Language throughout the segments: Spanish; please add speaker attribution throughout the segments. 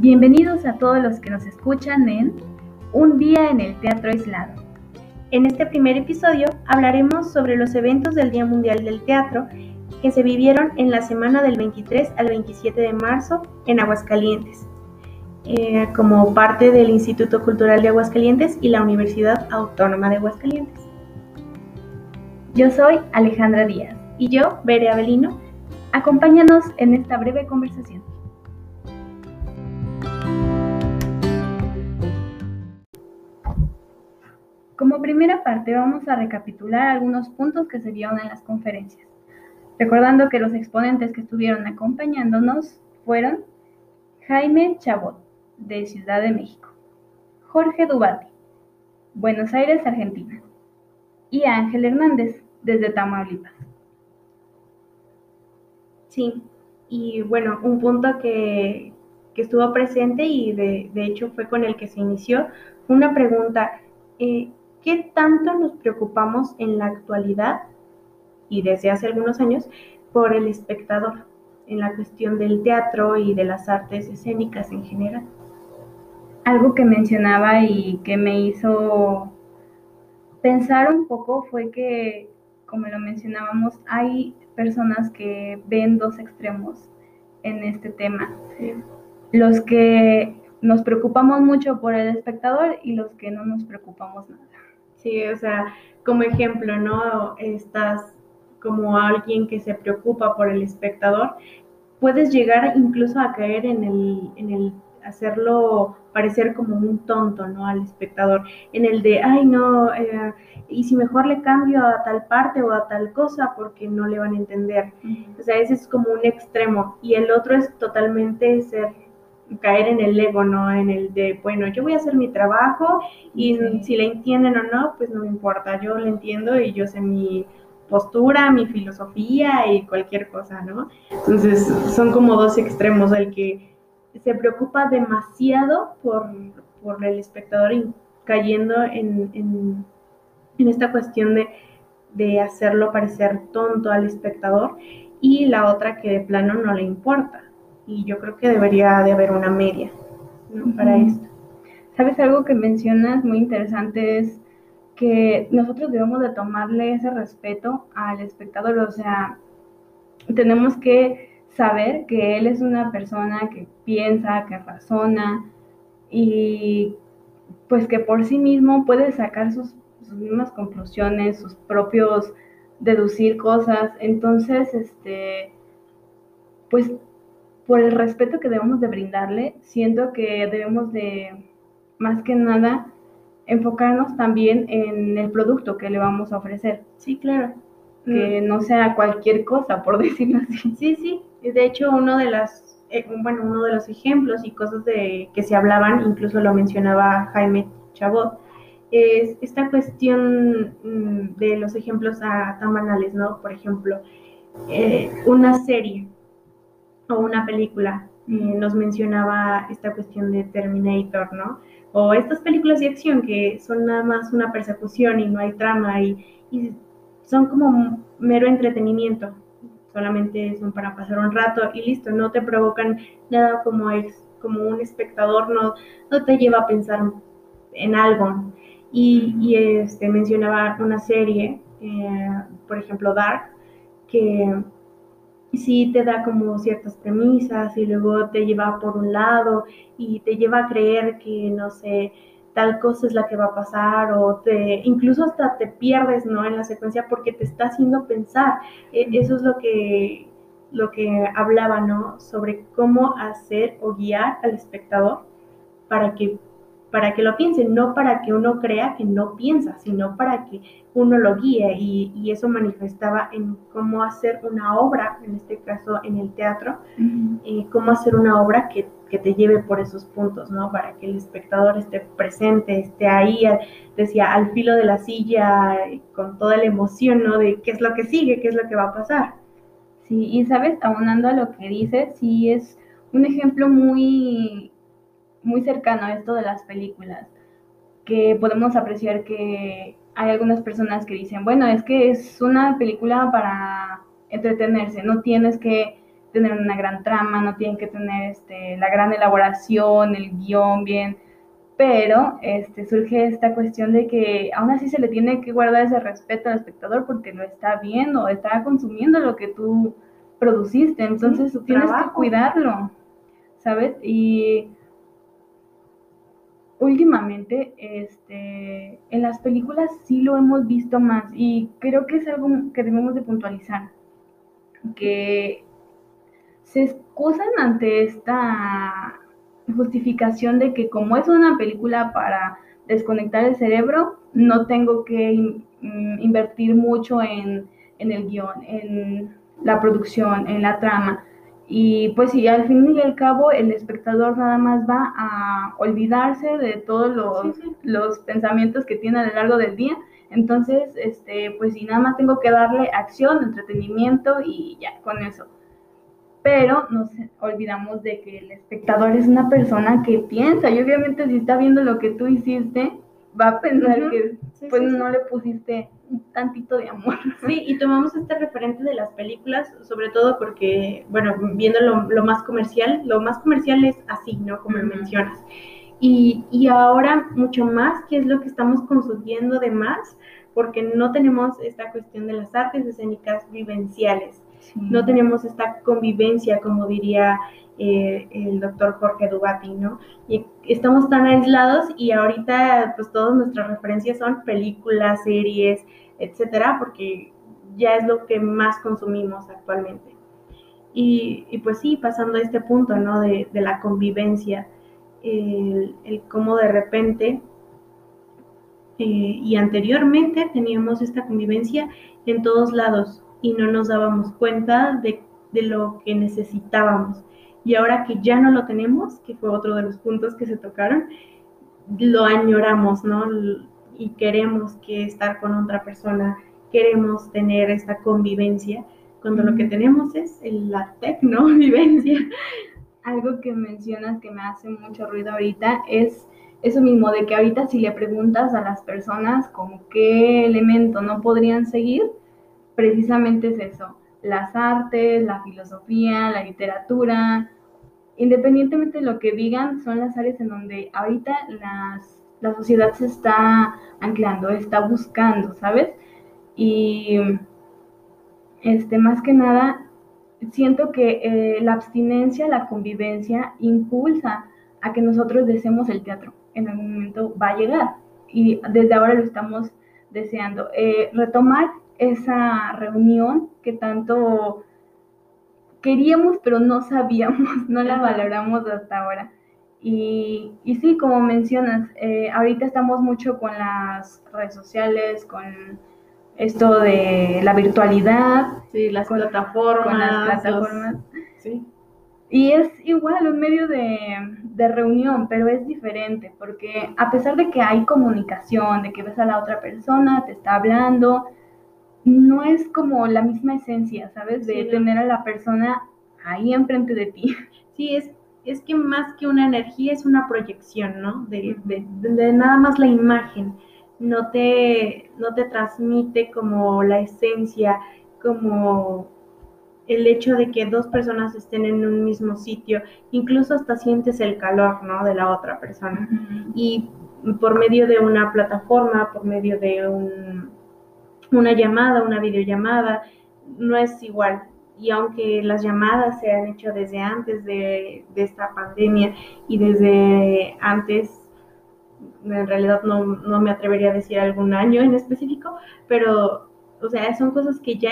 Speaker 1: Bienvenidos a todos los que nos escuchan en Un día en el Teatro Aislado.
Speaker 2: En este primer episodio hablaremos sobre los eventos del Día Mundial del Teatro que se vivieron en la semana del 23 al 27 de marzo en Aguascalientes, eh, como parte del Instituto Cultural de Aguascalientes y la Universidad Autónoma de Aguascalientes.
Speaker 1: Yo soy Alejandra Díaz.
Speaker 2: Y yo, Bere Avelino.
Speaker 1: Acompáñanos en esta breve conversación. Como primera parte vamos a recapitular algunos puntos que se vieron en las conferencias, recordando que los exponentes que estuvieron acompañándonos fueron Jaime Chabot, de Ciudad de México, Jorge Dubati, Buenos Aires, Argentina, y Ángel Hernández, desde Tamaulipas.
Speaker 2: Sí, y bueno, un punto que, estuvo presente y de, hecho fue con el que se inició, una pregunta, eh, ¿qué tanto nos preocupamos en la actualidad y desde hace algunos años por el espectador en la cuestión del teatro y de las artes escénicas en general?
Speaker 1: Algo que mencionaba y que me hizo pensar un poco fue que, como lo mencionábamos, hay personas que ven dos extremos en este tema. Los que nos preocupamos mucho por el espectador y los que no nos preocupamos nada.
Speaker 2: Sí, o sea, como ejemplo, ¿no? Estás como alguien que se preocupa por el espectador, puedes llegar incluso a caer en el, en el hacerlo parecer como un tonto, ¿no? Al espectador, en el de, ay, no, eh, y si mejor le cambio a tal parte o a tal cosa porque no le van a entender. O sea, ese es como un extremo. Y el otro es totalmente ser caer en el ego, ¿no? En el de, bueno, yo voy a hacer mi trabajo y si le entienden o no, pues no me importa, yo le entiendo y yo sé mi postura, mi filosofía y cualquier cosa, ¿no? Entonces son como dos extremos, el que se preocupa demasiado por, por el espectador y cayendo en, en, en esta cuestión de, de hacerlo parecer tonto al espectador y la otra que de plano no le importa y yo creo que debería de haber una media para esto.
Speaker 1: ¿Sabes algo que mencionas muy interesante? Es que nosotros debemos de tomarle ese respeto al espectador, o sea, tenemos que saber que él es una persona que piensa, que razona y pues que por sí mismo puede sacar sus, sus mismas conclusiones, sus propios deducir cosas. Entonces, este, pues por el respeto que debemos de brindarle, siento que debemos de, más que nada, enfocarnos también en el producto que le vamos a ofrecer.
Speaker 2: Sí, claro.
Speaker 1: Que mm. no sea cualquier cosa, por decirlo así.
Speaker 2: Sí, sí. De hecho, uno de las, eh, bueno, uno de los ejemplos y cosas de que se hablaban, incluso lo mencionaba Jaime Chabot, es esta cuestión mm, de los ejemplos a, tan banales, ¿no? Por ejemplo, eh, una serie o una película. Eh, nos mencionaba esta cuestión de Terminator, ¿no? O estas películas de acción que son nada más una persecución y no hay trama y, son como mero entretenimiento. Solamente son para pasar un rato y listo, no te provocan nada como, es, como un espectador, no, no te lleva a pensar en algo. Y, y este, mencionaba una serie, eh, por ejemplo, Dark, que sí te da como ciertas premisas y luego te lleva por un lado y te lleva a creer que, no sé, tal cosa es la que va a pasar o te incluso hasta te pierdes, ¿no? En la secuencia porque te está haciendo pensar. E, eso es lo que lo que hablaba, ¿no? Sobre cómo hacer o guiar al espectador para que para que lo piense, no para que uno crea que no piensa, sino para que uno lo guíe y, eso manifestaba en cómo hacer una obra, en este caso en el teatro, eh, cómo hacer una obra que, te lleve por esos puntos, ¿no? Para que el espectador esté presente, esté ahí, decía, al filo de la silla, con toda la emoción, ¿no? De qué es lo que sigue, qué es lo que va a pasar.
Speaker 1: Sí, y sabes, aunando a lo que dices, sí es un ejemplo muy muy cercano a esto de las películas, que podemos apreciar que hay algunas personas que dicen, bueno, es que es una película para entretenerse, no tienes que tener una gran trama, no tienen que tener este, la gran elaboración, el guion bien, pero este, surge esta cuestión de que aún así se le tiene que guardar ese respeto al espectador porque lo está viendo, está consumiendo lo que tú produciste, entonces tienes que cuidarlo, ¿sabes? Y últimamente, este, en las películas sí lo hemos visto más y creo que es algo que debemos de puntualizar, que se excusan ante esta justificación de que como es una película para desconectar el cerebro, no tengo que mm, invertir mucho en, en el guion, en la producción, en la trama. Y pues sí, al fin y al cabo el espectador nada más va a olvidarse de todos los, los pensamientos que tiene a lo largo del día. Entonces, este, pues sí, nada más tengo que darle acción, entretenimiento y ya, con eso. Pero nos olvidamos de que el espectador es una persona que piensa y obviamente si está viendo lo que tú hiciste, va a pensar que pues no le pusiste un tantito de amor.
Speaker 2: Sí, y tomamos este referente de las películas, sobre todo porque, bueno, viendo lo, más comercial, lo más comercial es así, ¿no? Como mencionas. Y, y, ahora mucho más, ¿qué es lo que estamos consumiendo de más? Porque no tenemos esta cuestión de las artes escénicas vivenciales. No tenemos esta convivencia, como diría eh, el doctor Jorge Dugati, ¿no? Y estamos tan aislados y ahorita pues todas nuestras referencias son películas, series, etcétera, porque ya es lo que más consumimos actualmente. Y, pues sí, pasando a este punto, ¿no? De, la convivencia, el, cómo de repente eh, y anteriormente teníamos esta convivencia en todos lados y no nos dábamos cuenta de, de lo que necesitábamos y ahora que ya no lo tenemos, que fue otro de los puntos que se tocaron, lo añoramos, ¿no? Y queremos que estar con otra persona, queremos tener esta convivencia, cuando lo que tenemos es la tecnovivencia.
Speaker 1: Algo que mencionas que me hace mucho ruido ahorita es eso mismo, de que ahorita si le preguntas a las personas como qué elemento no podrían seguir, precisamente es eso, las artes, la filosofía, la literatura, independientemente de lo que digan, son las áreas en donde ahorita las, la sociedad se está anclando, está buscando, ¿sabes? Y este, más que nada, siento que eh, la abstinencia, la convivencia, impulsa a que nosotros deseemos el teatro. En algún momento va a llegar y desde ahora lo estamos deseando. Eh, retomar esa reunión que tanto queríamos, pero no sabíamos, no la valoramos hasta ahora. Y, y sí, como mencionas, eh, ahorita estamos mucho con las redes sociales, con esto de la virtualidad.
Speaker 2: Sí, las plataformas. Con las
Speaker 1: plataformas. sí. Y es igual un medio de, de, reunión, pero es diferente, porque a pesar de que hay comunicación, de que ves a la otra persona, te está hablando, no es como la misma esencia, ¿sabes? De tener a la persona ahí enfrente de ti.
Speaker 2: Sí, es, es que más que una energía es una proyección, ¿no? De, de, nada más la imagen. No te, no te transmite como la esencia, como el hecho de que dos personas estén en un mismo sitio, incluso hasta sientes el calor, ¿no? De la otra persona. Y por medio de una plataforma, por medio de un una llamada, una videollamada, no es igual. Y aunque las llamadas se han hecho desde antes de, esta pandemia y desde antes, en realidad no, me atrevería a decir algún año en específico, pero, o sea, son cosas que ya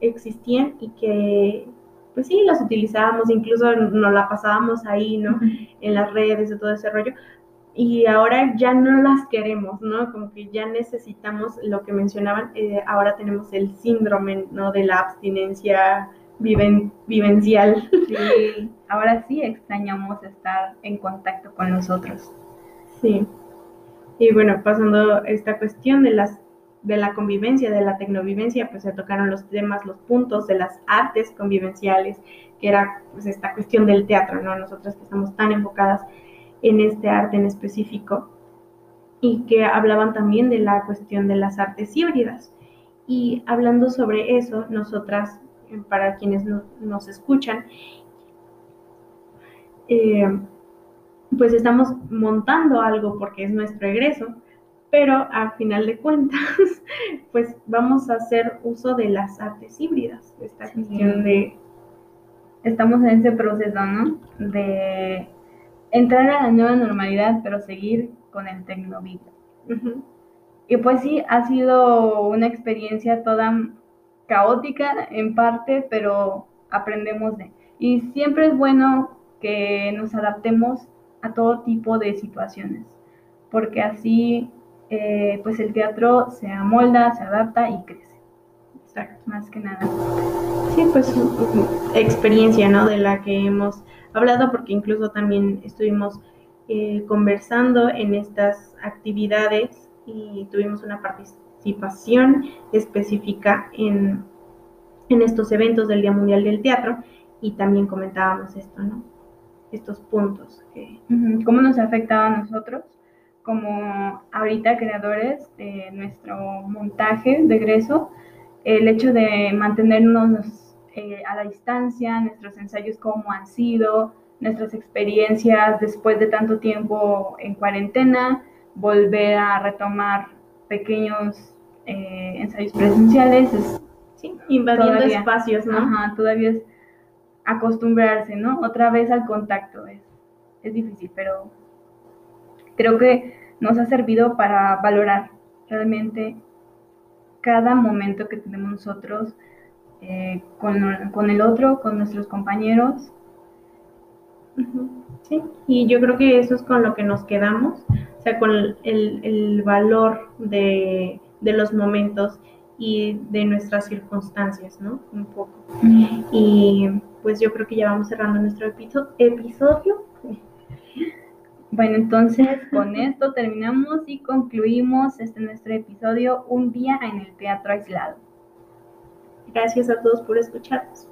Speaker 2: existían y que, pues sí, las utilizábamos, incluso nos la pasábamos ahí, ¿no? En las redes y todo ese rollo, y ahora ya no las queremos, ¿no? Como que ya necesitamos lo que mencionaban, eh, ahora tenemos el síndrome, ¿no? De la abstinencia vivencial.
Speaker 1: Sí, ahora sí extrañamos estar en contacto con nosotros.
Speaker 2: Sí. Y bueno, pasando esta cuestión de las de la convivencia, de la tecnovivencia, pues se tocaron los temas, los puntos de las artes convivenciales, que era pues esta cuestión del teatro, ¿no? Nosotras que estamos tan enfocadas en este arte en específico y que hablaban también de la cuestión de las artes híbridas. Y hablando sobre eso, nosotras para quienes nos escuchan, eh, pues estamos montando algo porque es nuestro egreso, pero a final de cuentas, pues vamos a hacer uso de las artes híbridas, esta cuestión de...
Speaker 1: Estamos en ese proceso, ¿no? De entrar a la nueva normalidad, pero seguir con el tecnovid. Y pues sí, ha sido una experiencia toda caótica en parte, pero aprendemos de. Y siempre es bueno que nos adaptemos a todo tipo de situaciones, porque así eh, pues el teatro se amolda, se adapta y crece.
Speaker 2: Exacto.
Speaker 1: Más que nada.
Speaker 2: Sí, pues experiencia, ¿no? De la que hemos hablado, porque incluso también estuvimos eh, conversando en estas actividades y tuvimos una participación específica en, en estos eventos del Día Mundial del Teatro y también comentábamos esto, ¿no? Estos puntos. Que...
Speaker 1: ¿Cómo nos afectaba a nosotros? como ahorita creadores de nuestro montaje de egreso, el hecho de mantenernos eh, a la distancia, nuestros ensayos cómo han sido, nuestras experiencias después de tanto tiempo en cuarentena, volver a retomar pequeños eh, ensayos presenciales,
Speaker 2: sí, invadiendo espacios, ¿no?
Speaker 1: Ajá, todavía es acostumbrarse, ¿no? Otra vez al contacto, es, es difícil, pero creo que nos ha servido para valorar realmente cada momento que tenemos nosotros eh, con, el otro, con nuestros compañeros.
Speaker 2: Sí, y yo creo que eso es con lo que nos quedamos, o sea, con el, valor de, los momentos y de nuestras circunstancias, ¿no? Un poco. Y pues yo creo que ya vamos cerrando nuestro episodio.
Speaker 1: Bueno, entonces con esto terminamos y concluimos este nuestro episodio Un día en el teatro aislado.
Speaker 2: Gracias a todos por escucharnos.